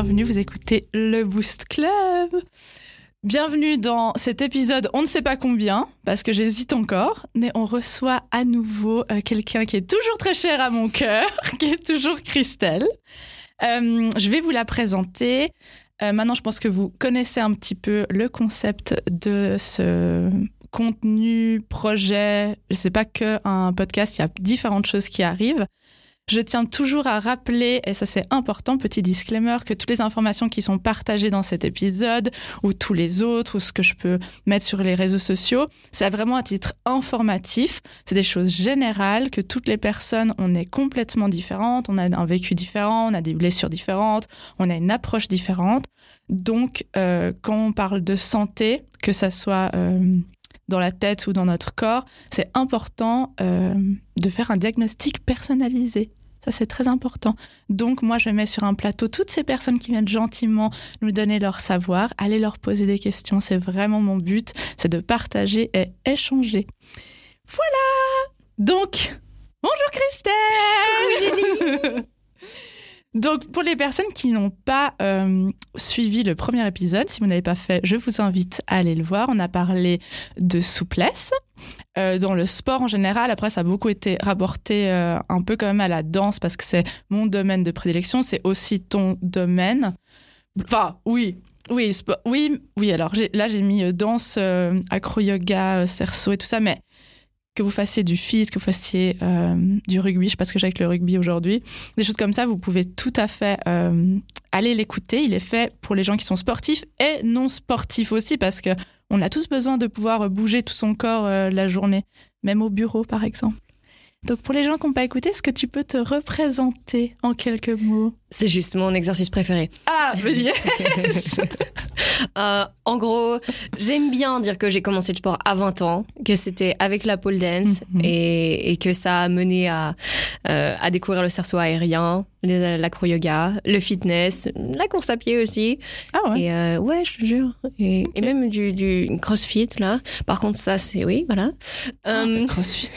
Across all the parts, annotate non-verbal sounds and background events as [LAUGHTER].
bienvenue, vous écoutez le Boost Club. Bienvenue dans cet épisode, on ne sait pas combien, parce que j'hésite encore, mais on reçoit à nouveau euh, quelqu'un qui est toujours très cher à mon cœur, [LAUGHS] qui est toujours Christelle. Euh, je vais vous la présenter. Euh, maintenant, je pense que vous connaissez un petit peu le concept de ce contenu, projet. C'est pas que un podcast, il y a différentes choses qui arrivent. Je tiens toujours à rappeler, et ça c'est important, petit disclaimer, que toutes les informations qui sont partagées dans cet épisode, ou tous les autres, ou ce que je peux mettre sur les réseaux sociaux, c'est vraiment à titre informatif. C'est des choses générales, que toutes les personnes, on est complètement différentes, on a un vécu différent, on a des blessures différentes, on a une approche différente. Donc, euh, quand on parle de santé, que ça soit euh, dans la tête ou dans notre corps, c'est important euh, de faire un diagnostic personnalisé. Ça, c'est très important. Donc, moi, je mets sur un plateau toutes ces personnes qui viennent gentiment nous donner leur savoir, aller leur poser des questions. C'est vraiment mon but, c'est de partager et échanger. Voilà Donc, bonjour Christelle [LAUGHS] Donc, pour les personnes qui n'ont pas euh, suivi le premier épisode, si vous n'avez pas fait, je vous invite à aller le voir. On a parlé de souplesse euh, dans le sport en général. Après, ça a beaucoup été rapporté euh, un peu quand même à la danse parce que c'est mon domaine de prédilection. C'est aussi ton domaine. Enfin, oui. Oui, oui, oui. Alors là, j'ai mis danse, acro-yoga, cerceau et tout ça, mais que vous fassiez du fils, que vous fassiez euh, du rugby, je sais pas ce que j'ai avec le rugby aujourd'hui, des choses comme ça, vous pouvez tout à fait euh, aller l'écouter. Il est fait pour les gens qui sont sportifs et non sportifs aussi, parce que on a tous besoin de pouvoir bouger tout son corps euh, la journée, même au bureau par exemple. Donc pour les gens qui n'ont pas écouté, est-ce que tu peux te représenter en quelques mots? C'est juste mon exercice préféré. Ah, yes [LAUGHS] euh, En gros, j'aime bien dire que j'ai commencé le sport à 20 ans, que c'était avec la pole dance Mhm. et, et que ça a mené à, euh, à découvrir le cerceau aérien, l'acro-yoga, le fitness, la course à pied aussi. Ah ouais. Et euh, ouais, je te jure. Et, et même du, du crossfit, là. Par contre, ça, c'est oui, voilà. Ah, crossfit.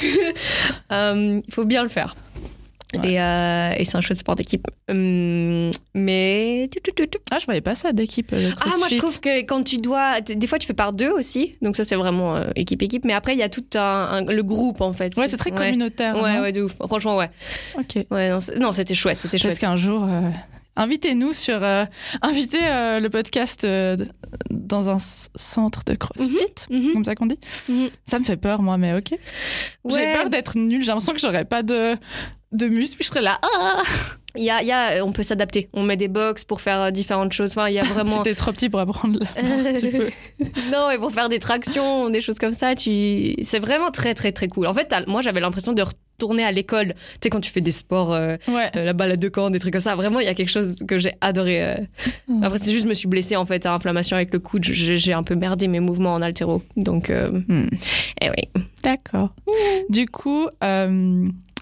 il [LAUGHS] faut bien le faire. Ouais. Et, euh, et c'est un chouette sport d'équipe. Hum, mais. Ah, je voyais pas ça d'équipe. le Ah, moi, je trouve que quand tu dois. Des fois, tu fais par deux aussi. Donc, ça, c'est vraiment euh, équipe-équipe. Mais après, il y a tout un, un- le groupe, en fait. Ouais, c'est très communautaire. Ouais, ouais, de ouf. Franchement, ouais. Ok. ouais non, c'était chouette. C'était Parce chouette. qu'un jour, euh, invitez-nous sur. euh, invitez euh, le podcast euh, dans un centre de crossfit, Mhm. comme ça qu'on dit. Mhm. Ça me fait peur, moi, mais ok. J'ai Ouais. peur d'être nulle. J'ai l'impression que j'aurais pas de, de muscles, puis je serais là. Ah Il y a, y a, on peut s'adapter. On met des box pour faire euh, différentes choses. Enfin, il y a [LAUGHS] vraiment. C'était trop petit pour apprendre là. [LAUGHS] tu peux. non, mais pour faire des tractions, des choses comme ça, tu... c'est vraiment très, très, très cool. En fait, moi, j'avais l'impression de retourner à l'école. Tu sais, quand tu fais des sports, euh, Ouais. euh, la balade de camp, des trucs comme ça. Vraiment, il y a quelque chose que j'ai adoré. euh. Après, c'est juste, je me suis blessée, en fait, à inflammation avec le coude. J'ai un peu merdé mes mouvements en altéro. Donc, euh, Hmm. eh oui. D'accord. Du coup,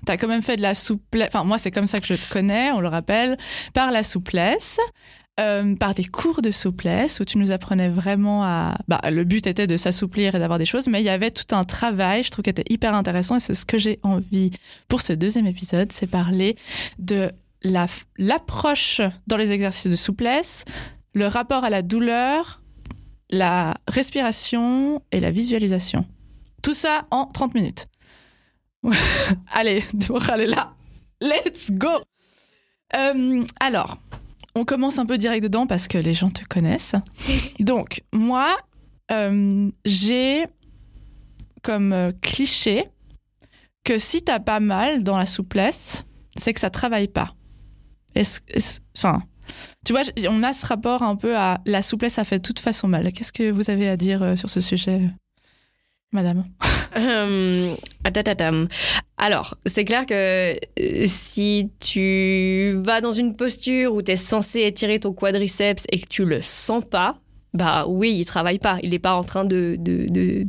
euh, t'as quand même fait de la souplesse. Enfin, moi, c'est comme ça que je te connais, on le rappelle, par la souplesse. euh, par des cours de souplesse où tu nous apprenais vraiment à. Bah, le but était de s'assouplir et d'avoir des choses, mais il y avait tout un travail, je trouve, qui était hyper intéressant et c'est ce que j'ai envie pour ce deuxième épisode, c'est parler de la- l'approche dans les exercices de souplesse, le rapport à la douleur, la respiration et la visualisation. Tout ça en 30 minutes. [LAUGHS] Allez, Deborah, elle est là. Let's go Euh, Alors, on commence un peu direct dedans parce que les gens te connaissent. [LAUGHS] Donc, moi, euh, j'ai comme euh, cliché que si t'as pas mal dans la souplesse, c'est que ça travaille pas. Est-ce, enfin, tu vois, on a ce rapport un peu à la souplesse, ça fait de toute façon mal. Qu'est-ce que vous avez à dire sur ce sujet, madame Euh. Alors, c'est clair que euh, si tu vas dans une posture où tu es censé étirer ton quadriceps et que tu le sens pas, bah oui, il travaille pas. Il n'est pas en train de, de, de,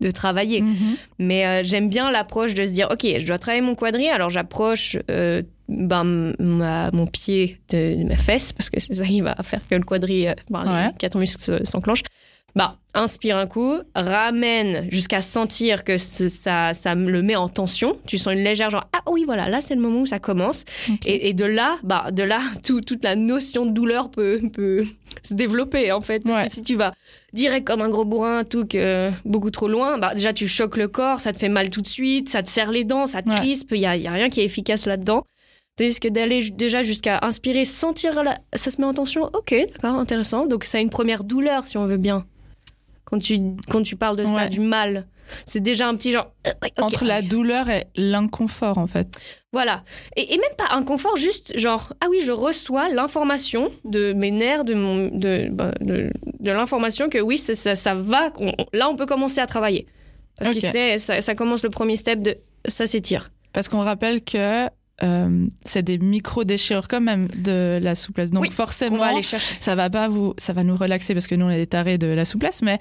de travailler. Mhm. Mais euh, j'aime bien l'approche de se dire, ok, je dois travailler mon quadri, alors j'approche euh, ben, ma- mon pied de, de ma fesse, parce que c'est ça qui va faire que le quadri, ben, Ouais. les quatre muscles se- s'enclenchent. Bah, inspire un coup, ramène jusqu'à sentir que ça, ça me le met en tension. Tu sens une légère genre, ah oui, voilà, là, c'est le moment où ça commence. Et, et de là, bah, de là, [LAUGHS] tout- toute la notion de douleur peut, peut se développer, en fait. Parce Ouais. que si tu vas direct comme un gros bourrin, tout que beaucoup trop loin, bah, déjà, tu choques le corps, ça te fait mal tout de suite, ça te serre les dents, ça te Ouais. crispe, il y a, il y a rien qui est efficace là-dedans. Tandis que d'aller déjà jusqu'à inspirer, sentir, la- ça se met en tension, ok, d'accord, intéressant. Donc, ça a une première douleur, si on veut bien. Quand tu, quand tu parles de ça, du mal, c'est déjà un petit genre. euh, Entre la douleur et l'inconfort, en fait. voilà. Et, et même pas inconfort, juste genre, ah oui, je reçois l'information de mes nerfs, de, mon, de, bah, de, de l'information que oui, ça, ça, va, on- là on peut commencer à travailler. Parce que ça, ça commence le premier step de ça s'étire. Parce qu'on rappelle que euh, c'est des micro-déchirures quand même de la souplesse. Donc Oui, forcément, va aller chercher. ça va pas vous, ça va nous relaxer parce que nous on est des tarés de la souplesse, mais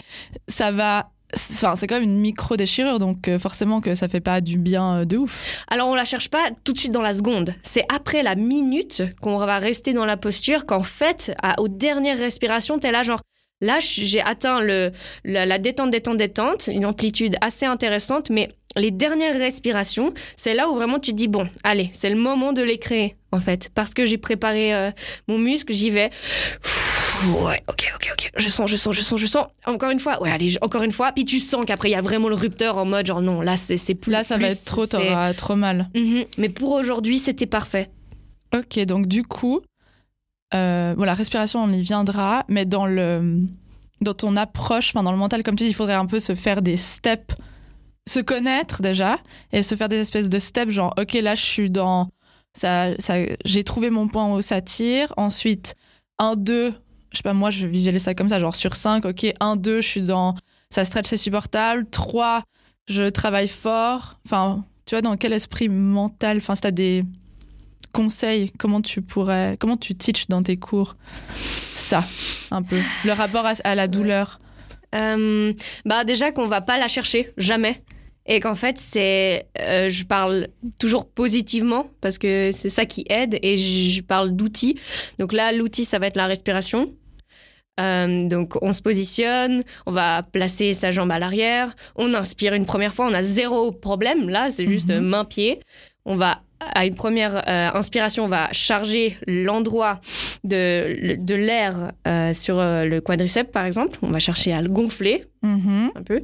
ça va, enfin c'est quand même une micro déchirure, donc euh, forcément que ça fait pas du bien euh, de ouf. Alors on la cherche pas tout de suite dans la seconde. C'est après la minute qu'on va rester dans la posture qu'en fait, à- aux dernières respirations, t'es là genre. Là, j'ai atteint le, la, la détente, détente, détente, une amplitude assez intéressante, mais les dernières respirations, c'est là où vraiment tu te dis, bon, allez, c'est le moment de les créer, en fait. Parce que j'ai préparé euh, mon muscle, j'y vais. Ouais, ok, ok, ok. Je sens, je sens, je sens, je sens. Encore une fois, ouais, allez, encore une fois. Puis tu sens qu'après, il y a vraiment le rupteur en mode, genre, non, là, c'est c'est plus. Là ça va être trop, t'auras trop mal. Mhm. Mais pour aujourd'hui, c'était parfait. Ok, donc du coup, euh, bon, la respiration, on y viendra, mais dans le dans ton approche, enfin dans le mental, comme tu dis, il faudrait un peu se faire des steps, se connaître déjà, et se faire des espèces de steps, genre, ok, là, je suis dans ça, ça j'ai trouvé mon point où ça tire. Ensuite, 1, 2, je sais pas, moi, je visualise ça comme ça, genre sur 5, ok, 1, 2, je suis dans ça stretch, c'est supportable. 3, je travaille fort. Enfin, tu vois, dans quel esprit mental, enfin, si t'as des conseils, comment tu pourrais, comment tu teaches dans tes cours ça, un peu, le rapport à, à la douleur. Euh, bah déjà qu'on va pas la chercher jamais et qu'en fait c'est euh, je parle toujours positivement parce que c'est ça qui aide et je parle d'outils donc là l'outil ça va être la respiration Euh, donc on se positionne, on va placer sa jambe à l'arrière, on inspire une première fois, on a zéro problème là, c'est juste Mhm. main-pied. On va à une première euh, inspiration, on va charger l'endroit de, de l'air euh, sur le quadriceps par exemple. On va chercher à le gonfler Mhm. un peu.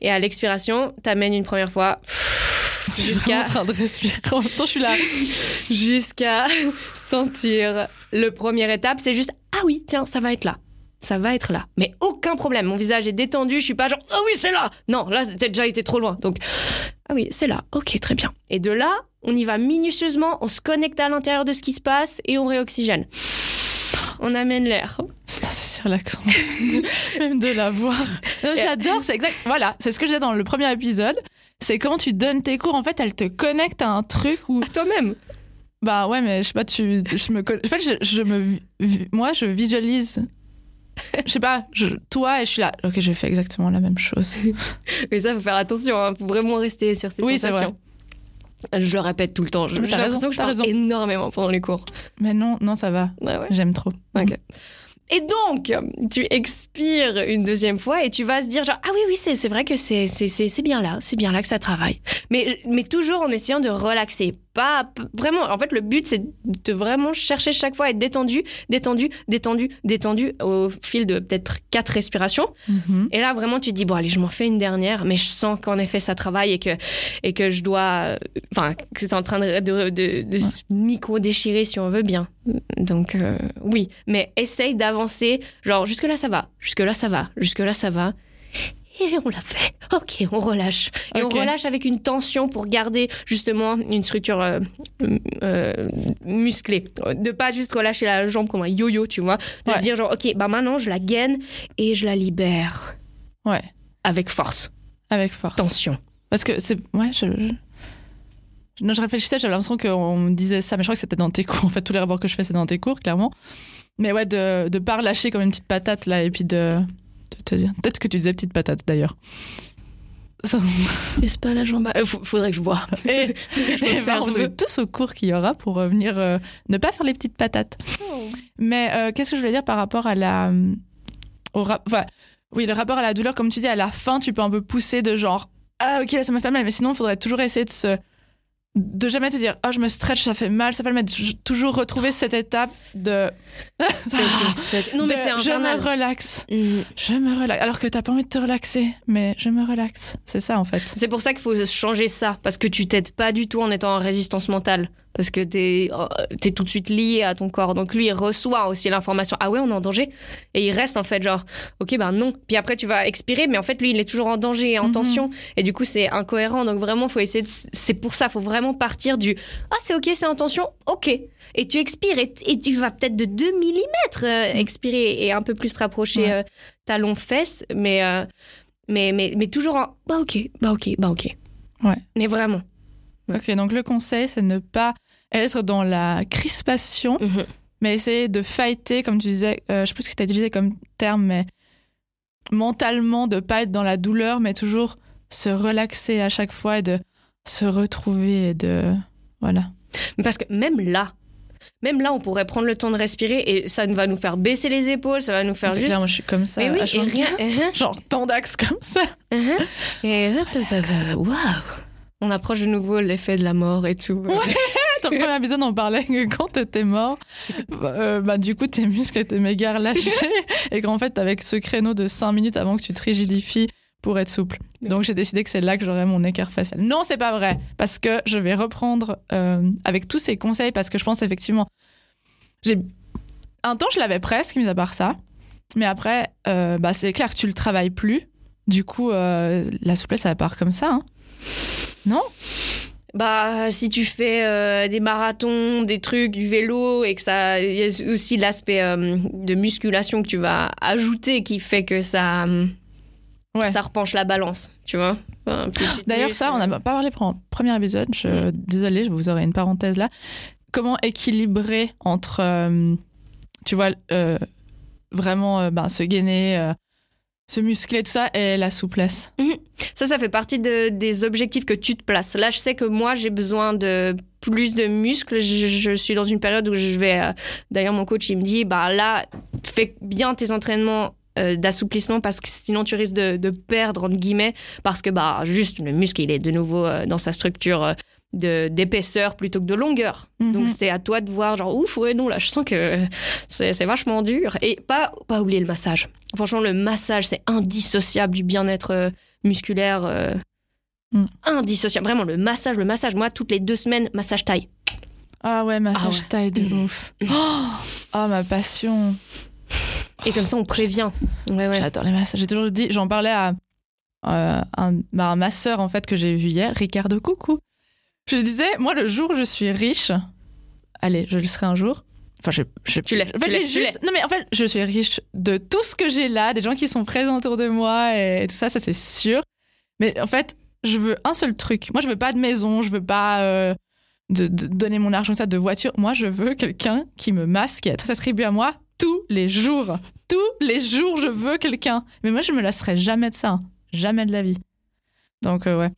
Et à l'expiration, t'amènes une première fois [LAUGHS] jusqu'à en train de respirer. En même temps, je suis là. [LAUGHS] jusqu'à [LAUGHS] sentir le première étape. C'est juste ah oui tiens ça va être là. Ça va être là. Mais aucun problème. Mon visage est détendu. Je suis pas genre ah oui c'est là. Non là t'as déjà été trop loin. Donc ah oui c'est là. Ok très bien. Et de là on y va minutieusement. On se connecte à l'intérieur de ce qui se passe et on réoxygène. On amène l'air. Si relaxant. [LAUGHS] Même de la voir. J'adore, c'est exact. Voilà, c'est ce que j'ai dans le premier épisode. C'est quand tu donnes tes cours, en fait, elle te connecte à un truc où. À toi-même. Bah ouais, mais je sais pas, tu. Je me. En fait, je, je me. Moi, je visualise. Je sais pas, je- toi, et je suis là. Ok, j'ai fait exactement la même chose. [LAUGHS] Mais ça, faut faire attention, hein. faut vraiment rester sur ces Oui, sensations. Je le répète tout le temps. Je- J'ai l'impression que je parle raison. énormément pendant les cours. Mais non, non, ça va. Ouais. J'aime trop. Ok. Et donc, tu expires une deuxième fois et tu vas se dire genre ah oui oui c'est vrai que c'est bien là c'est bien là que ça travaille. Mais mais toujours en essayant de relaxer pas vraiment en fait le but c'est de vraiment chercher chaque fois à être détendu détendu détendu détendu au fil de peut-être quatre respirations Mhm. et là, vraiment, tu te dis, bon, allez, je m'en fais une dernière, mais je sens qu'en effet, ça travaille et que, et que je dois. euh, Enfin, que c'est en train de, de, de- de se micro-déchirer, si on veut bien. Donc, euh, oui. Mais essaye d'avancer. Genre, jusque-là, ça va. Jusque-là, ça va. Jusque-là, ça va. Et on l'a fait. Ok, on relâche. Et on relâche avec une tension pour garder justement une structure euh, euh, musclée. De pas juste relâcher la jambe comme un yo-yo, tu vois. De Ouais. se dire genre, ok, bah maintenant je la gaine et je la libère Ouais, avec force, avec force. tension. Parce que c'est. Ouais, je. je... Non, je réfléchissais, j'avais l'impression qu'on me disait ça, mais je crois que c'était dans tes cours. En fait, tous les rapports que je fais, c'est dans tes cours, clairement. Mais ouais, de, de pas relâcher comme une petite patate, là, et puis de te dire. Peut-être que tu disais petite patate, d'ailleurs. Ça- Laisse pas la jambe. Euh, faudrait que je bois. [LAUGHS] Et, [LAUGHS] Je et ben, on met tous au cours qu'il y aura pour euh, venir euh, ne pas faire les petites patates. Mais euh, qu'est-ce que je voulais dire par rapport à la. Au rap- enfin, oui, le rapport à la douleur, comme tu dis, à la fin, tu peux un peu pousser de genre, ah ok, là ça m'a fait mal, mais sinon, il faudrait toujours essayer de se de jamais te dire oh je me stretch ça fait mal ça fait mal mais toujours retrouver cette étape de [LAUGHS] non mais c'est je me relaxe. Mm. je me relaxe. Alors que t'as pas envie de te relaxer mais je me relaxe. C'est ça en fait. C'est pour ça qu'il faut changer ça parce que tu t'aides pas du tout en étant en résistance mentale parce que t'es euh, es tout de suite lié à ton corps. Donc lui, il reçoit aussi l'information. Ah ouais, on est en danger. Et il reste en fait genre, ok, ben non. Puis après, tu vas expirer, mais en fait, lui, il est toujours en danger et en mhm. tension. Et du coup, c'est incohérent. Donc vraiment, faut essayer. De... C'est pour ça, faut vraiment partir du, ah c'est ok, c'est en tension, ok. Et tu expires et, tu vas peut-être de 2 mm euh, mhm. expirer et un peu plus te rapprocher euh, talon fesse, mais, mais mais mais toujours en, bah ok, bah ok, bah ok. Ouais. Mais vraiment. Ok, donc le conseil, c'est ne pas être dans la crispation, mhm. mais essayer de fighter, comme tu disais, euh, je sais plus ce que tu as utilisé comme terme, mais mentalement, de pas être dans la douleur, mais toujours se relaxer à chaque fois et de se retrouver et de. Voilà. Parce que même là, même là, on pourrait prendre le temps de respirer et ça va nous faire baisser les épaules, ça va nous faire juste. Clair, moi je suis comme ça. Oui, et rien. [LAUGHS] Genre tant d'axes comme ça. Uh-huh. Et [LAUGHS] waouh on approche de nouveau l'effet de la mort et tout. Ouais. Dans le premier épisode, on parlait que quand t'étais mort, euh, bah, du coup, tes muscles étaient méga relâchés [LAUGHS] et qu'en fait, avec ce créneau de 5 minutes avant que tu te rigidifies pour être souple. Donc, j'ai décidé que c'est là que j'aurais mon écart facial. Non, c'est pas vrai, parce que je vais reprendre euh, avec tous ces conseils, parce que je pense effectivement, j'ai un temps, je l'avais presque, mis à part ça. Mais après, euh, bah, c'est clair que tu le travailles plus. Du coup, la souplesse, ça part comme ça. Hein. Non bah, si tu fais euh, des marathons, des trucs, du vélo, et que ça, il y a aussi l'aspect euh, de musculation que tu vas ajouter qui fait que ça, ouais. ça repenche la balance, tu vois. D'ailleurs, ça, on n'a pas parlé pour un premier épisode. Je, Désolée, je vous aurai une parenthèse là. Comment équilibrer entre, euh, tu vois, vraiment ben, se gainer se muscler, tout ça, et la souplesse. Mhm. Ça, ça fait partie des objectifs que tu te places. Là, je sais que moi, j'ai besoin de plus de muscles. Je, suis dans une période où je vais. Euh, d'ailleurs, mon coach, il me dit bah là, fais bien tes entraînements euh, d'assouplissement parce que sinon tu risques de, perdre entre guillemets parce que bah juste le muscle il est de nouveau euh, dans sa structure d'épaisseur plutôt que de longueur. Mhm. Donc c'est à toi de voir genre ouf ouais non là je sens que c'est vachement dur et pas pas oublier le massage. Franchement le massage c'est indissociable du bien-être euh, musculaire euh, mm. indissociable. Vraiment le massage le massage moi toutes les deux semaines massage taille. Ah ouais massage ah taille de mm. ouf. Oh, [GASPS] oh, ma passion. Et comme ça on prévient. Ouais, ouais. J'adore les massages. J'ai toujours dit j'en parlais à euh, un, bah, un masseur en fait que j'ai vu hier Ricardo Coucou je disais, moi, le jour où je suis riche, allez, je le serai un jour. Enfin, je, je tu l'es. En fait, j'ai juste. Non, mais en fait, je suis riche de tout ce que j'ai là, des gens qui sont présents autour de moi et tout ça, ça c'est sûr. Mais en fait, je veux un seul truc. Moi, je veux pas de maison, je veux pas euh, de, donner mon argent ça de voiture. Moi, je veux quelqu'un qui me masque, qui est attribué à moi tous les jours. Tous les jours, je veux quelqu'un. Mais moi, je me lasserai jamais de ça. Hein. Jamais de la vie. Donc, euh, ouais.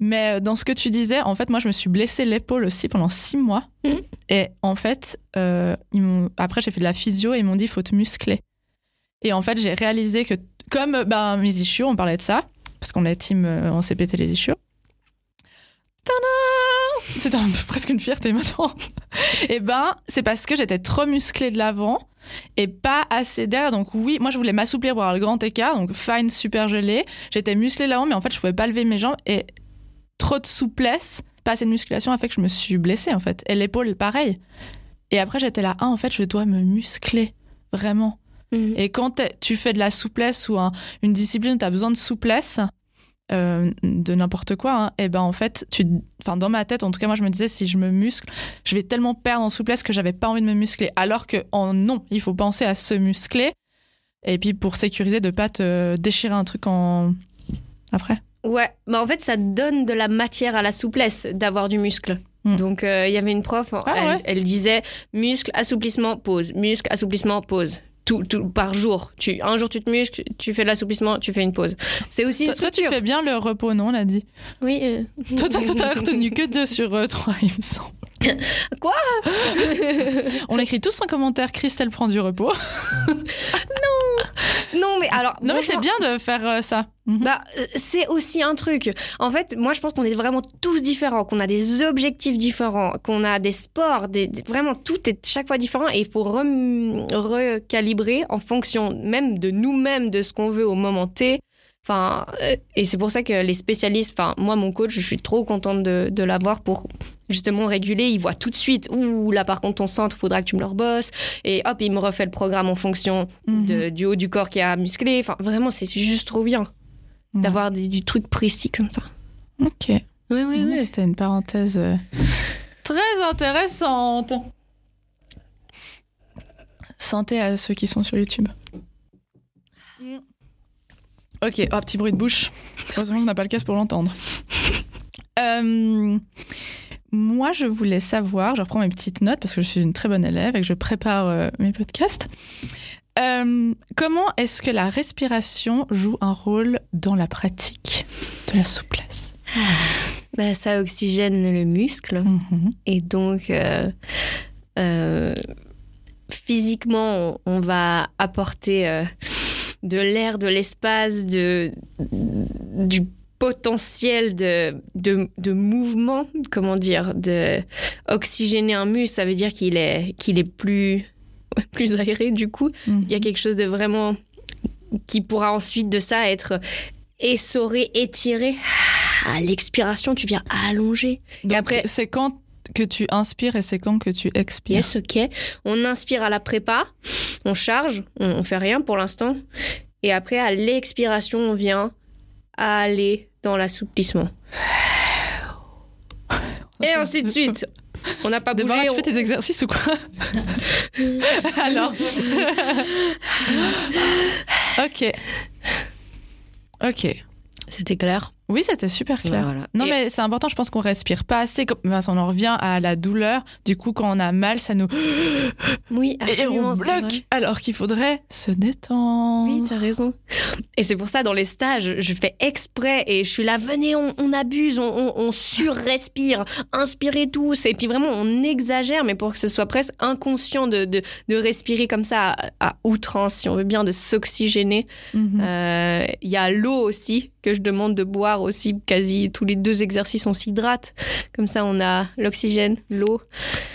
Mais euh, dans ce que tu disais, en fait, moi, je me suis blessé l'épaule aussi pendant six mois. Mhm. Et en fait, euh, ils après, j'ai fait de la physio et ils m'ont dit, il faut te muscler. Et en fait, j'ai réalisé que, comme ben, mes ischios, on parlait de ça, parce qu'on est team, euh, on s'est pété les ischios. C'est [LAUGHS] presque une fierté maintenant. [LAUGHS] et ben, c'est parce que j'étais trop musclée de l'avant et pas assez d'air. Donc oui, moi je voulais m'assouplir pour avoir le grand écart, donc fine, super gelé. J'étais musclée là-haut, mais en fait je pouvais pas lever mes jambes et trop de souplesse, pas assez de musculation a fait que je me suis blessée en fait. Et l'épaule, pareil. Et après, j'étais là, ah, en fait, je dois me muscler, vraiment. Mhm. Et quand tu fais de la souplesse ou une discipline où tu as besoin de souplesse, euh, de n'importe quoi, hein, et ben en fait, tu, enfin dans ma tête, en tout cas moi je me disais si je me muscle, je vais tellement perdre en souplesse que j'avais pas envie de me muscler. Alors que en non, il faut penser à se muscler et puis pour sécuriser de pas te déchirer un truc en après. Ouais, bah en fait, ça donne de la matière à la souplesse d'avoir du muscle. Hmm. Donc, euh, il y avait une prof, ah elle, disait muscle, assouplissement, pause, muscle, assouplissement, pause. Tout, tout, par jour. Tu, un jour, tu te muscles, tu fais l'assouplissement, tu fais une pause. C'est aussi. Toi, toi, tu fais bien le repos, non, on l'a dit Oui. Euh... Toi, t'as retenu que deux sur euh, trois, il me semble. Quoi? [LAUGHS] On écrit tous en commentaire Christelle prend du repos. [LAUGHS] non mais alors. Non, mais c'est bien de faire euh, ça. Mhm. Bah, euh, c'est aussi un truc. En fait, moi, je pense qu'on est vraiment tous différents, qu'on a des objectifs différents, qu'on a des sports, des, vraiment tout est chaque fois différent et il faut recalibrer en fonction même de nous-mêmes, de ce qu'on veut au moment T. Enfin, euh, et c'est pour ça que les spécialistes, enfin, moi, mon coach, je suis trop contente de, de l'avoir pour justement réguler. Il voit tout de suite, ouh, là, par contre, ton centre, faudra que tu me le rebosses. Et hop, il me refait le programme en fonction Mhm. de- du haut du corps qui a musclé. Enfin, vraiment, c'est juste trop bien Ouais. d'avoir du truc précis comme ça. Ok. Oui, oui, oui. C'était une parenthèse euh, [LAUGHS] très intéressante. Santé à ceux qui sont sur YouTube. Ok, oh, petit bruit de bouche. Heureusement qu'on n'a pas le casque pour l'entendre. [LAUGHS] Euh, moi, je voulais savoir, je reprends mes petites notes parce que je suis une très bonne élève et que je prépare euh, mes podcasts. Euh, comment est-ce que la respiration joue un rôle dans la pratique de la souplesse? Bah, ça oxygène le muscle Mhm. et donc physiquement, on, on va apporter de l'air, de l'espace, de, du potentiel de, de, de mouvement, comment dire, de oxygéner un muscle, ça veut dire qu'il est, qu'il est plus, [LAUGHS] plus aéré du coup. Mhm. Il y a quelque chose de vraiment qui pourra ensuite de ça être essoré, étiré. À l'expiration, tu viens allonger. Donc, après- c'est quand que tu inspires et c'est quand que tu expires. Yes, ok. On inspire à la prépa, on charge, on, on fait rien pour l'instant. Et après, à l'expiration, on vient aller dans l'assouplissement. [SIGHS] Et ainsi de suite. On n'a pas bougé. Déborah, tu on- fais tes exercices ou quoi [LAUGHS] Alors. [LAUGHS] ok. Ok. C'était clair. Oui, c'était super clair. Voilà. Non, Et- mais c'est important, je pense qu'on respire pas assez. Comme... ben, on en revient à la douleur. Du coup, quand on a mal, ça nous. [GASPS] Oui, Et on absolument. c'est vrai. bloque. Alors qu'il faudrait se détendre. Oui, t'as raison. Et c'est pour ça, dans les stages, je fais exprès et je suis là, venez, on, on abuse, on, on, on surrespire, inspirez tous. Et puis vraiment, on exagère, mais pour que ce soit presque inconscient de, de, de respirer comme ça à, à outrance, si on veut bien, de s'oxygéner. Mhm. Euh, Il y a l'eau aussi, que je demande de boire aussi. Quasi tous les deux exercices, on s'hydrate. Comme ça, on a l'oxygène, l'eau.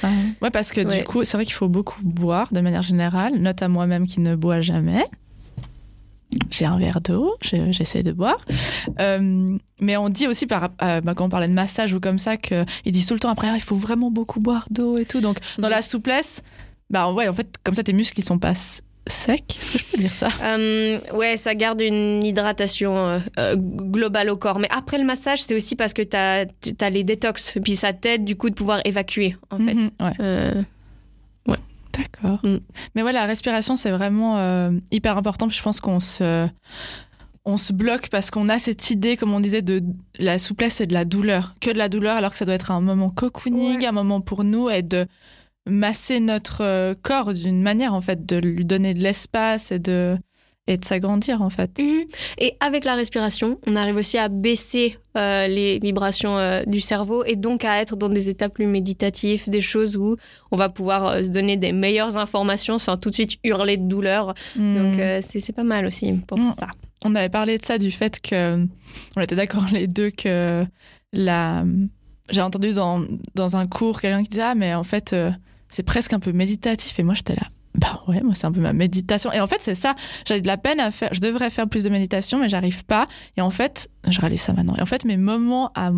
Ah, Ouais, parce que Ouais. du coup, c'est vrai qu'il faut beaucoup boire de manière générale, note à moi-même qui ne bois jamais. J'ai un verre d'eau, je- j'essaie de boire. Euh, mais on dit aussi, par, euh, bah, quand on parlait de massage ou comme ça, qu'ils disent tout le temps après, Ah, il faut vraiment beaucoup boire d'eau et tout. Donc, dans la souplesse, bah ouais, en fait, comme ça, tes muscles, ils sont pas s- secs. Est-ce que je peux dire ça? Euh, ouais, ça garde une hydratation euh, euh, globale au corps. Mais après le massage, c'est aussi parce que tu as, les détox. Et puis ça t'aide du coup de pouvoir évacuer, en fait. Mhm, ouais. Euh, D'accord. Mm. Mais ouais, la respiration, c'est vraiment hyper important. Je pense qu'on se, on se bloque parce qu'on a cette idée, comme on disait, de la souplesse et de la douleur. Que de la douleur, alors que ça doit être un moment cocooning, Ouais. un moment pour nous et de masser notre euh, corps d'une manière, en fait, de lui donner de l'espace et de, et de s'agrandir, en fait. Mhm. Et avec la respiration, on arrive aussi à baisser euh, les vibrations euh, du cerveau et donc à être dans des états plus méditatifs, des choses où on va pouvoir euh, se donner des meilleures informations sans tout de suite hurler de douleur. Donc Mm. euh, c'est c'est pas mal aussi pour Mm. ça. On avait parlé de ça, du fait que. On était d'accord les deux que la. J'ai entendu dans, dans un cours quelqu'un qui disait Ah, mais en fait, euh, c'est presque un peu méditatif. Et moi, j'étais là. Bah ouais, moi, c'est un peu ma méditation. Et en fait, c'est ça. J'avais de la peine à faire. Je devrais faire plus de méditation, mais j'arrive pas. Et en fait, je réalise ça maintenant. Et en fait, mes moments à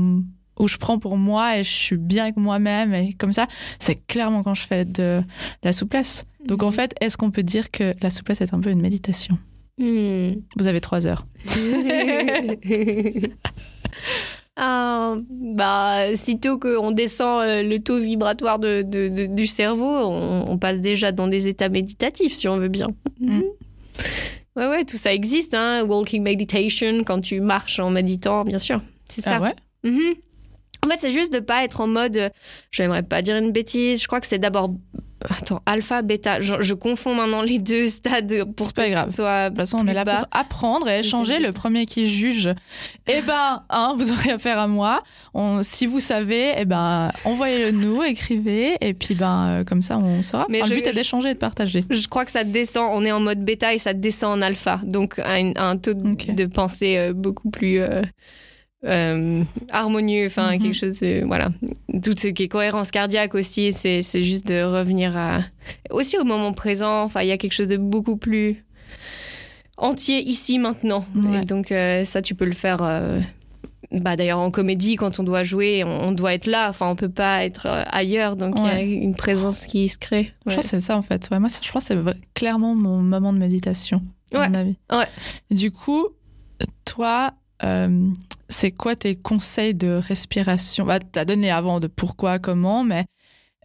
où je prends pour moi et je suis bien avec moi-même et comme ça, c'est clairement quand je fais de la souplesse. Donc en fait, est-ce qu'on peut dire que la souplesse est un peu une méditation? Hmm. Vous avez trois heures. [LAUGHS] [LAUGHS] Ah, bah, sitôt qu'on descend euh, le taux vibratoire de, de- de- du cerveau, on, on passe déjà dans des états méditatifs, si on veut bien. Mm. Ouais, ouais, tout ça existe, hein. Walking meditation, quand tu marches en méditant, bien sûr. C'est ça. Ah ouais? Mhm. En fait, c'est juste de pas être en mode, euh, j'aimerais pas dire une bêtise, je crois que c'est d'abord Attends, alpha, bêta. Je, je confonds maintenant les deux stades pour pas que ce soit. De toute façon, on est là bas. pour apprendre et échanger. Le premier qui juge, eh ben, hein, vous aurez affaire à moi. On- si vous savez, eh ben, envoyez-le nous, écrivez, et puis ben, euh, comme ça, on saura. Mais le but est d'échanger et de partager. Je crois que ça descend, on est en mode bêta et ça descend en alpha. Donc un, un taux de pensée euh, beaucoup plus euh, euh, harmonieux, enfin Mhm. quelque chose, de- voilà. Tout ce qui est cohérence cardiaque aussi, c'est juste de revenir à... Aussi au moment présent, enfin il y a quelque chose de beaucoup plus entier ici maintenant. Ouais. Et donc euh, ça tu peux le faire... euh, bah d'ailleurs en comédie quand on doit jouer on, doit être là enfin on peut pas être ailleurs donc il y a une présence qui se crée Je pense que c'est ça en fait. Ouais, moi, je pense que c'est clairement mon moment de méditation, à mon avis. Du coup, toi, euh, c'est quoi tes conseils de respiration? Bah, Tu as donné avant de pourquoi, comment, mais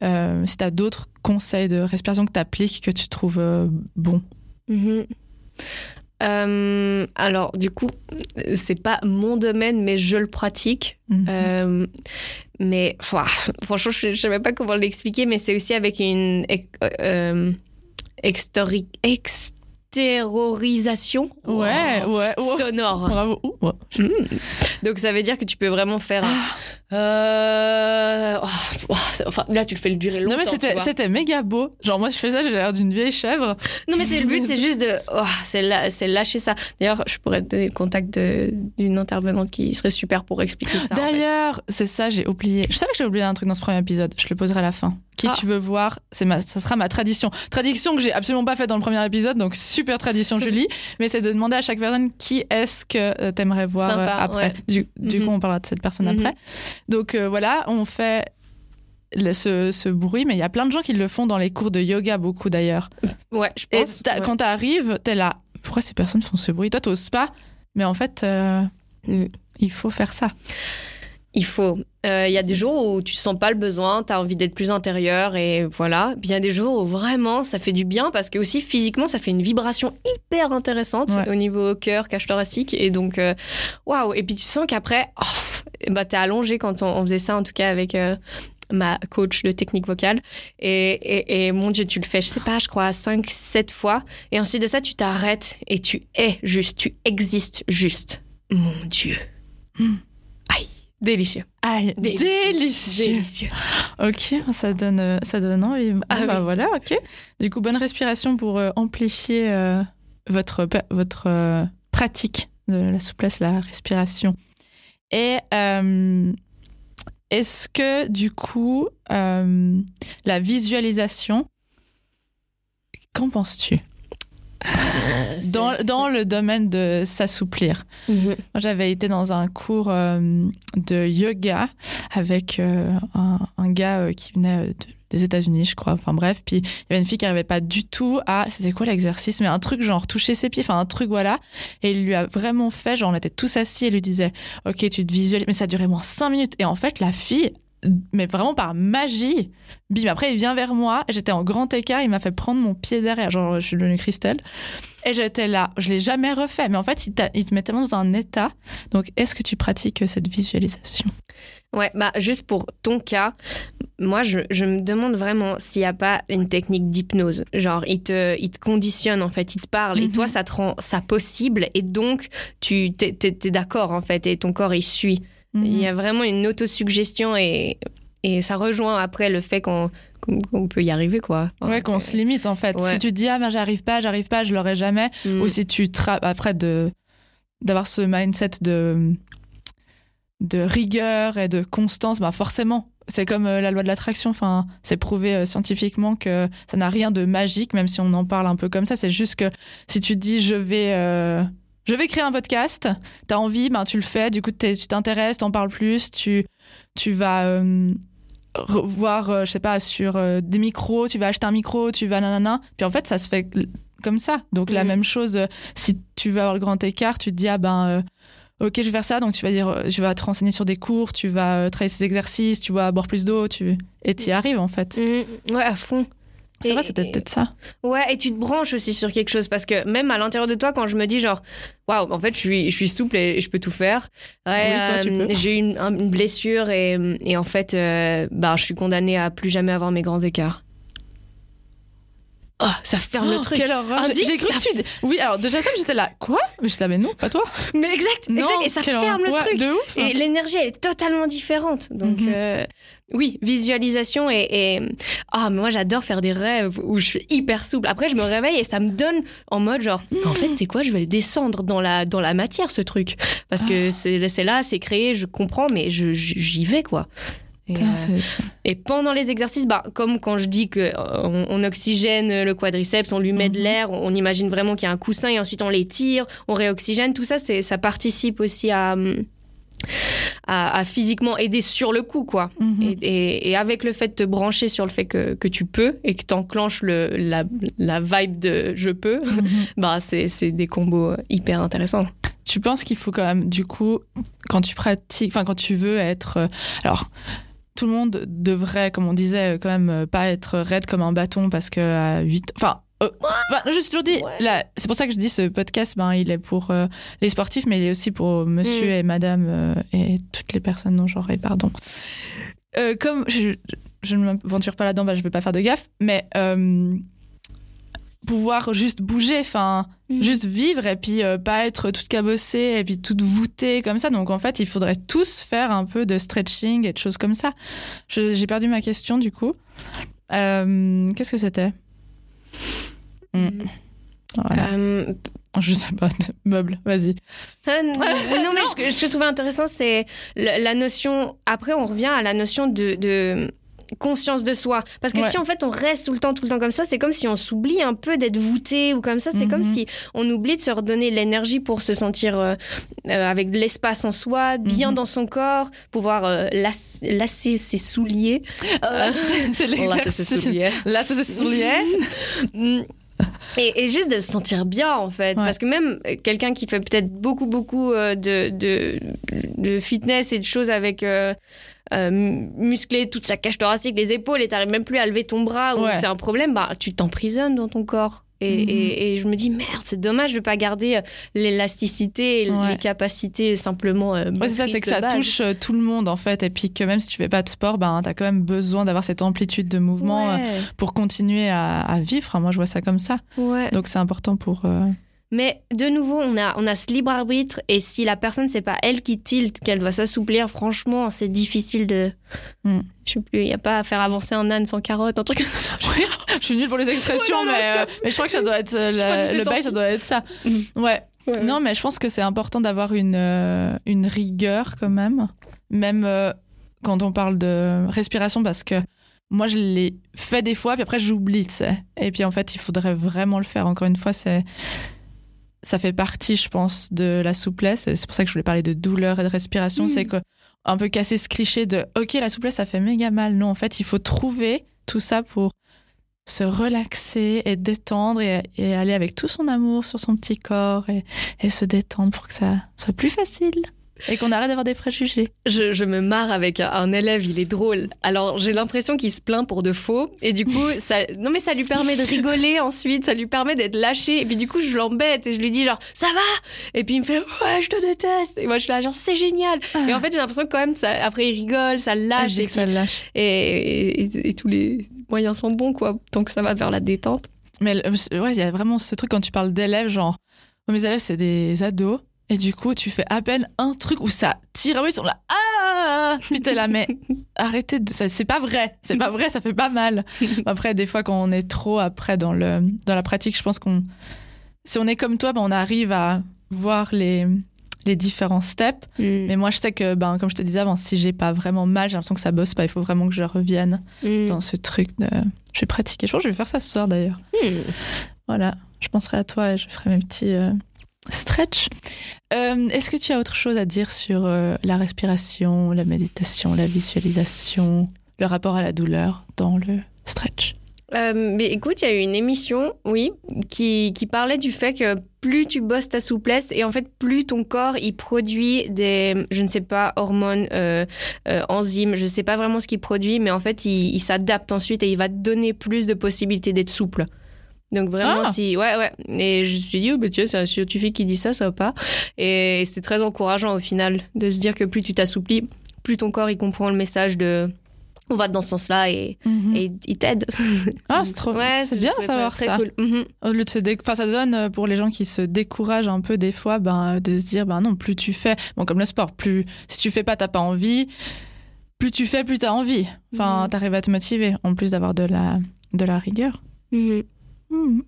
euh, si tu as d'autres conseils de respiration que tu appliques, que tu trouves euh, bons. Mhm. Euh, alors, du coup, c'est pas mon domaine, mais je le pratique. Mhm. Euh, mais ouah, [LAUGHS] franchement, je ne sais même pas comment l'expliquer, mais c'est aussi avec une ex- extériorisation ouais, Wow. ouais. sonore. Bravo. Ouh, ouais. Donc, ça veut dire que tu peux vraiment faire. Ah. Euh, oh, oh, enfin, là, tu le fais le durer longtemps. Non mais c'était c'était méga beau. Genre moi je fais ça, j'ai l'air d'une vieille chèvre. Non, mais c'est le but, c'est [LAUGHS] juste de. oh, c'est la- c'est lâcher ça. D'ailleurs, je pourrais te donner le contact de- d'une intervenante qui serait super pour expliquer ça. en fait. D'ailleurs, c'est ça, j'ai oublié. Je savais que j'ai oublié un truc dans ce premier épisode. Je le poserai à la fin. Qui Ah. tu veux voir C'est ma, ça sera ma tradition. Tradition que j'ai absolument pas faite dans le premier épisode, donc super tradition Julie. [LAUGHS] mais c'est de demander à chaque personne qui est-ce que euh, t'aimerais voir Sympa, euh, après. ouais. Du, du Mhm. coup, on parlera de cette personne Mhm. après. Donc euh, voilà, on fait le- ce, ce bruit, mais il y a plein de gens qui le font dans les cours de yoga, beaucoup d'ailleurs. Ouais, je Et pense. t'as- ouais. quand t'arrives, t'es là. Pourquoi ces personnes font ce bruit? Toi, t'oses pas, mais en fait, euh, Mm. il faut faire ça. Il faut. Euh, Il y a des jours où tu sens pas le besoin, tu as envie d'être plus intérieur et voilà. Puis il y a des jours où vraiment ça fait du bien parce que aussi physiquement ça fait une vibration hyper intéressante Ouais. au niveau cœur, cage thoracique et donc euh, waouh. Et puis tu sens qu'après, oh, ben, t'es allongé quand on, on faisait ça en tout cas avec. euh, ma coach de technique vocale et, et, et mon dieu tu le fais je sais pas je crois 5 7 fois et ensuite de ça tu t'arrêtes et tu es juste tu existes juste mon dieu Hmm. aïe délicieux Délicieux. délicieux. Délicieux. Ok, ça donne, euh, ça donne envie. Ah Ah, bah oui. voilà, ok. Du coup, bonne respiration pour euh, amplifier euh, votre, votre euh, pratique de la souplesse, la respiration. Et est-ce que, du coup, la visualisation, qu'en penses-tu? Dans, dans le domaine de s'assouplir Mhm. moi, j'avais été dans un cours euh, de yoga avec euh, un, un gars euh, qui venait euh, de- des États-Unis, je crois. Enfin bref, puis il y avait une fille qui n'arrivait pas du tout à, c'était quoi l'exercice, mais un truc genre toucher ses pieds, enfin un truc voilà. Et il lui a vraiment fait, genre on était tous assis et lui disait, ok, tu te visualises, mais ça durait moins cinq minutes. Et en fait, la fille, mais vraiment par magie, bim. Après, il vient vers moi, j'étais en grand écart, il m'a fait prendre mon pied derrière, genre je suis devenue Christelle. Et j'étais là, je l'ai jamais refait, mais en fait, il, te met tellement dans un état. Donc, est-ce que tu pratiques cette visualisation? Ouais, bah juste pour ton cas, moi je, je me demande vraiment s'il n'y a pas une technique d'hypnose. Genre, il te, il te conditionne en fait, il te parle et Mhm. toi ça te rend ça possible et donc tu t'es, t'es d'accord en fait et ton corps il suit. Il y a vraiment une autosuggestion et, et ça rejoint après le fait qu'on, qu'on, peut y arriver quoi. Enfin, Ouais, qu'on se limite en fait. Ouais. Si tu te dis ah mais j'arrive pas, j'arrive pas, je l'aurai jamais, Mm. ou si tu après de d'avoir ce mindset de de rigueur et de constance, bah forcément. C'est comme euh, la loi de l'attraction. Enfin, c'est prouvé euh, scientifiquement que ça n'a rien de magique, même si on en parle un peu comme ça. C'est juste que si tu dis je vais euh, je vais créer un podcast, t'as envie, ben tu le fais. Du coup, tu t'intéresses, t'en parles plus, tu tu vas euh, voir, euh, je sais pas, sur euh, des micros, tu vas acheter un micro, tu vas nanana. Puis en fait, ça se fait comme ça. Donc la Mhm. même chose, euh, si tu veux avoir le grand écart, tu te dis, ah ben, ok, je vais faire ça. Donc tu vas dire, tu vas te renseigner sur des cours, tu vas travailler ces exercices, tu vas boire plus d'eau, tu... et tu y arrives en fait. Mhm. Ouais, à fond. C'est vrai, c'était peut-être ça. Ouais, et tu te branches aussi sur quelque chose parce que même à l'intérieur de toi, quand je me dis genre, waouh, en fait, je suis, je suis souple et, je peux tout faire. Ouais, Oui, toi, tu euh, peux. J'ai eu une, un- une blessure et, et en fait, euh, bah, je suis condamnée à plus jamais avoir mes grands écarts. Oh, ça ferme le Oh, truc. Quelle horreur. J'ai cru ça que tu Oui, alors déjà ça, j'étais là. Quoi? Mais j'étais là, mais non, pas toi. Mais exact, Non, exact. Et ça ferme le truc. De ouf. Et l'énergie, elle est totalement différente. Donc, Mhm. euh, oui, visualisation et, et- ah, mais moi j'adore faire des rêves où je suis hyper souple. Après, je me réveille et ça me donne en mode genre, en fait, c'est quoi? Je vais le descendre dans la dans la matière, ce truc, parce que Ah. c'est c'est là, c'est créé, je comprends, mais j'y vais quoi. Et, euh, et pendant les exercices, bah, comme quand je dis que euh, on, oxygène le quadriceps, on lui met de Mhm. l'air, on, on imagine vraiment qu'il y a un coussin et ensuite on l'étire, on réoxygène, tout ça, ça participe aussi à, hum, à, à physiquement aider sur le coup, quoi. Mhm. Et, et- et avec le fait de te brancher sur le fait que, que tu peux et que tu enclenches le, la, la vibe de je peux, Mhm. [LAUGHS] bah, c'est c'est des combos hyper intéressants. Tu penses qu'il faut quand même, du coup, quand tu pratiques, enfin quand tu veux être, euh, alors tout le monde devrait, comme on disait, euh, quand même euh, pas être raide comme un bâton parce que à 8, enfin. euh, bah, je suis toujours dit, Ouais. c'est pour ça que je dis ce podcast, ben, il est pour euh, les sportifs, mais il est aussi pour monsieur Mm. et madame euh, et toutes les personnes non genrées, pardon. Comme je, je ne m'aventure pas là-dedans, bah, je veux pas faire de gaffe, mais pouvoir juste bouger, enfin, Mm. juste vivre et puis euh, pas être toute cabossée et puis toute voûtée comme ça. Donc en fait, il faudrait tous faire un peu de stretching et de choses comme ça. J'ai perdu ma question du coup. Euh, Qu'est-ce que c'était? Mm. Voilà. Euh, Je sais pas, [LAUGHS] meuble, vas-y. Ah, non, [LAUGHS] non, mais ce que, je trouvais intéressant, c'est la, la notion. Après, on revient à la notion de, de conscience de soi. Parce que Ouais. si en fait on reste tout le temps, tout le temps comme ça, c'est comme si on s'oublie un peu d'être voûté ou comme ça. C'est Mhm. comme si on oublie de se redonner l'énergie pour se sentir euh, euh, avec de l'espace en soi, bien Mhm. dans son corps, pouvoir euh, lass- lasser ses souliers. [LAUGHS] C'est [LAUGHS] c'est [LAUGHS] Lasser ses souliers. Mm. Et, et juste de se sentir bien en fait Ouais. parce que même euh, quelqu'un qui fait peut-être beaucoup beaucoup euh, de, de, de fitness et de choses avec euh, muscler toute sa cage thoracique les épaules et t'arrives même plus à lever ton bras ou Ouais. c'est un problème bah tu t'emprisonnes dans ton corps et, Mhm. et, et je me dis merde c'est dommage de pas garder euh, l'élasticité et Ouais. les capacités simplement euh, Ouais, c'est ça, c'est que ça base. touche euh, tout le monde en fait. Et puis que même si tu fais pas de sport, ben, t'as quand même besoin d'avoir cette amplitude de mouvement euh, pour continuer à, à vivre. Moi, je vois ça comme ça. Donc c'est important pour. euh, Mais de nouveau, on a, on a ce libre arbitre et si la personne, c'est pas elle qui tilte, qu'elle doit s'assouplir, franchement, c'est difficile de. Hmm. Je sais plus, il n'y a pas à faire avancer un âne sans carotte, un truc [LAUGHS] je suis nulle pour les expressions, Ouais, non, non, mais, euh, mais je crois que ça doit être euh, la- le bail, ça doit être ça. Mhm. Ouais. Non, mais je pense que c'est important d'avoir une, euh, une rigueur quand même, même euh, quand on parle de respiration, parce que moi, je l'ai fait des fois, puis après, j'oublie, tu sais. Et puis, en fait, il faudrait vraiment le faire. Encore une fois, c'est ça fait partie, je pense, de la souplesse. C'est pour ça que je voulais parler de douleur et de respiration. Mm. C'est que un peu casser ce cliché de OK, la souplesse, ça fait méga mal. Non, en fait, il faut trouver tout ça pour se relaxer et détendre et, et aller avec tout son amour sur son petit corps et, et se détendre pour que ça soit plus facile et qu'on arrête d'avoir des préjugés. Je, je me marre avec un, un élève, il est drôle. Alors j'ai l'impression qu'il se plaint pour de faux. Et du coup, [LAUGHS] ça, non mais ça lui permet de rigoler ensuite, ça lui permet d'être lâché. Et puis du coup, je l'embête et je lui dis genre, ça va? Et puis il me fait, ouais, je te déteste. Et moi, je suis là, genre, c'est génial. Et en fait, j'ai l'impression quand même, ça, après, il rigole, ça le Ah, lâche. et ça lâche. et, et- et tous les moyens sont bons, quoi, tant que ça va vers la détente. Mais le- ouais, il y a vraiment ce truc quand tu parles d'élèves, genre, mes élèves, c'est des ados. Et du coup, tu fais à peine un truc où ça tire. Ah oui, ils sont là. Ah Puis t'es là, mais [LAUGHS] arrêtez de. C'est pas vrai. C'est pas vrai, ça fait pas mal. [LAUGHS] Après, des fois, quand on est trop après dans, le, dans la pratique, je pense qu'on. Si on est comme toi, ben, on arrive à voir les, les différents steps. Mais moi, je sais que, ben, comme je te disais avant, si j'ai pas vraiment mal, j'ai l'impression que ça bosse pas. Il faut vraiment que je revienne Mm. dans ce truc de. Je vais pratiquer. Je pense que je vais faire ça ce soir d'ailleurs. Mm. Voilà, je penserai à toi et je ferai mes petits euh, stretch. Euh, Est-ce que tu as autre chose à dire sur euh, la respiration, la méditation, la visualisation, le rapport à la douleur dans le stretch? Euh, mais écoute, il y a eu une émission, oui, qui, parlait du fait que plus tu bosses ta souplesse et en fait plus ton corps il produit des, je ne sais pas, hormones, enzymes, je ne sais pas vraiment ce qu'il produit, mais en fait il, il s'adapte ensuite et il va te donner plus de possibilités d'être souple. Donc vraiment, Ah. si, ouais, ouais. Et je me suis dit, oh, bah, tu vois, c'est un scientifique qui dit ça, ça va pas. Et c'est très encourageant au final de se dire que plus tu t'assouplis, plus ton corps il comprend le message de on va dans ce sens-là et, Mhm. et il t'aide. Ah, c'est trop. Ouais, c'est bien savoir très ça. cool. Mhm. Au lieu de se dé- enfin, ça donne euh, pour les gens qui se découragent un peu des fois, ben, de se dire, ben non, plus tu fais, bon, comme le sport, plus, si tu fais pas, t'as pas envie, plus tu fais, plus t'as envie. Enfin, Mhm. t'arrives à te motiver, en plus d'avoir de la, de la rigueur. Mhm.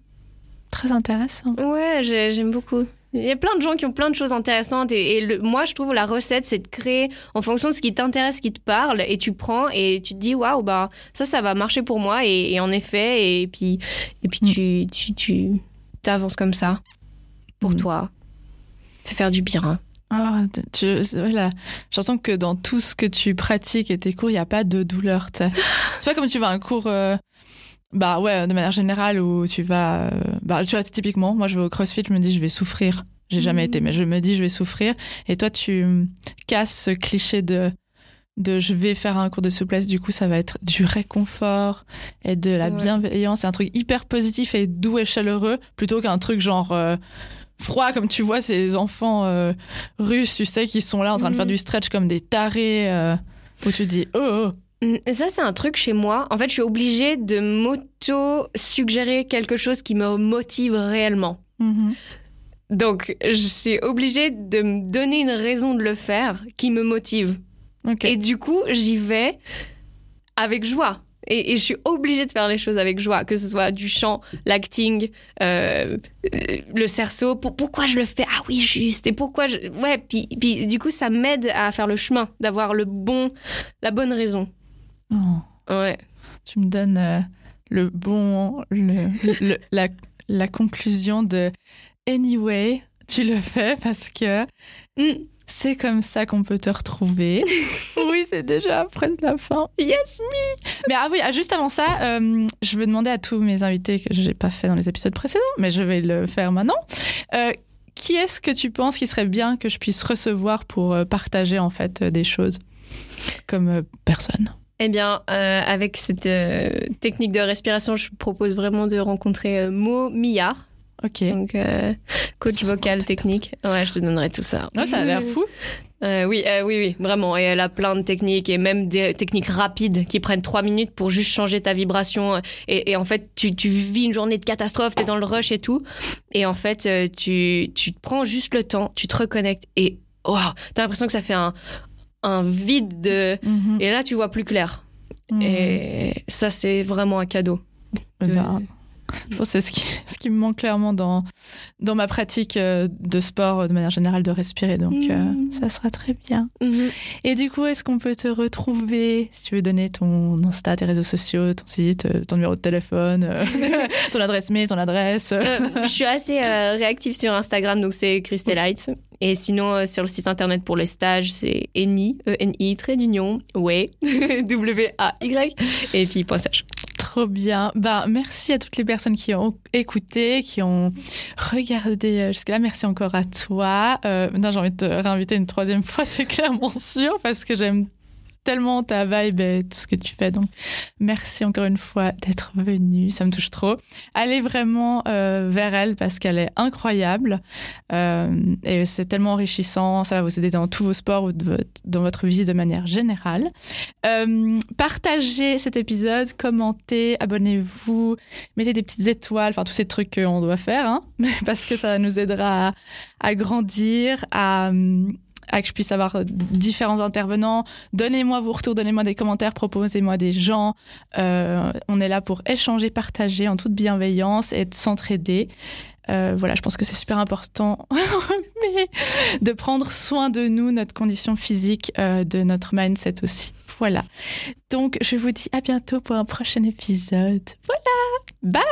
Très intéressant. Ouais, j'ai- j'aime beaucoup. Il y a plein de gens qui ont plein de choses intéressantes et, et le- moi je trouve la recette c'est de créer en fonction de ce qui t'intéresse, ce qui te parle et tu prends et tu te dis waouh bah ça ça va marcher pour moi et, et en effet et puis et puis Mm. tu tu t'avances comme ça pour Mm. toi. C'est faire du bien. Ah, tu, voilà. J'entends que dans tout ce que tu pratiques et tes cours, il n'y a pas de douleur. [LAUGHS] C'est pas comme tu vas à un cours, euh, bah ouais, de manière générale, où tu vas, euh, bah tu vois, typiquement, moi je vais au CrossFit, je me dis je vais souffrir. J'ai jamais Mhm. été, mais je me dis je vais souffrir. Et toi, tu hum, casses ce cliché de de je vais faire un cours de souplesse, du coup ça va être du réconfort et de la Ouais. bienveillance, c'est un truc hyper positif et doux et chaleureux, plutôt qu'un truc genre euh, froid comme tu vois ces enfants euh, russes, tu sais, qui sont là en train de faire Mhm. du stretch comme des tarés, euh, où tu te dis oh, oh. Mm, ça, c'est un truc chez moi. En fait, je suis obligée de m'auto-suggérer quelque chose qui me motive réellement. Mhm. Donc, je suis obligée de me donner une raison de le faire qui me motive. Et du coup, j'y vais avec joie. Et, et je suis obligée de faire les choses avec joie, que ce soit du chant, l'acting, euh, euh, le cerceau. Pour, pourquoi je le fais? Ah oui, juste. Et pourquoi je... Ouais, puis, puis du coup, ça m'aide à faire le chemin, d'avoir le bon, la bonne raison. Oh, Ouais. tu me donnes euh, le bon, le, le- la, la conclusion de anyway, tu le fais parce que Mm. c'est comme ça qu'on peut te retrouver. [LAUGHS] oui, c'est déjà presque la fin. Yes Mais ah oui, ah, juste avant ça, euh, je veux demander à tous mes invités que j'ai pas fait dans les épisodes précédents, mais je vais le faire maintenant. Euh, qui est-ce que tu penses qui serait bien que je puisse recevoir pour partager en fait des choses comme personne? Eh bien, euh, avec cette euh, technique de respiration, je propose vraiment de rencontrer euh, Mo Millard, Ok. donc coach vocal technique. Ouais, je te donnerai tout ça. Ouais, ça a l'air fou. [LAUGHS] Euh, oui, euh, oui, oui, vraiment. Et elle a plein de techniques et même des techniques rapides qui prennent trois minutes pour juste changer ta vibration. Et, et en fait, tu, tu vis une journée de catastrophe, t'es dans le rush et tout. Et en fait, tu, tu prends juste le temps, tu te reconnectes et waouh, t'as l'impression que ça fait un, un vide de. Mhm. Et là, tu vois plus clair. Mhm. Et ça, c'est vraiment un cadeau. Eh de- ben, je pense que c'est ce qui, ce qui me manque clairement dans, dans ma pratique euh, de sport, euh, de manière générale, de respirer. Donc, euh, Mhm. ça sera très bien. Mhm. Et du coup, est-ce qu'on peut te retrouver Si tu veux donner ton Insta, tes réseaux sociaux, ton site, ton numéro de téléphone, euh, [LAUGHS] [LAUGHS] ton adresse mail, ton adresse. Euh, [LAUGHS] je suis assez réactive sur Instagram, donc c'est Christelites. Et sinon, sur le site internet pour les stages, c'est Eni, E-N-I, trait d'union, ouais, W-A-Y, et puis. Trop bien. Ben, merci à toutes les personnes qui ont écouté, qui ont regardé euh, jusque-là. Merci encore à toi. Euh, maintenant, j'ai envie de te réinviter une troisième [LAUGHS] fois, c'est clairement sûr, parce que j'aime tellement ta vibe et tout ce que tu fais. Donc, merci encore une fois d'être venue. Ça me touche trop. Allez vraiment euh, vers elle parce qu'elle est incroyable. Euh, et c'est tellement enrichissant. Ça va vous aider dans tous vos sports ou dans votre vie de manière générale. Euh, partagez cet épisode, commentez, abonnez-vous, mettez des petites étoiles, enfin tous ces trucs qu'on doit faire, hein, [LAUGHS] parce que ça nous aidera à, à grandir, à, à que je puisse avoir différents intervenants. Donnez-moi vos retours, donnez-moi des commentaires, proposez-moi des gens. Euh, on est là pour échanger, partager en toute bienveillance et de s'entraider. Euh, voilà, je pense que c'est super important [LAUGHS] de prendre soin de nous, notre condition physique, euh, de notre mindset aussi. Voilà. Donc, je vous dis à bientôt pour un prochain épisode. Voilà. Bye.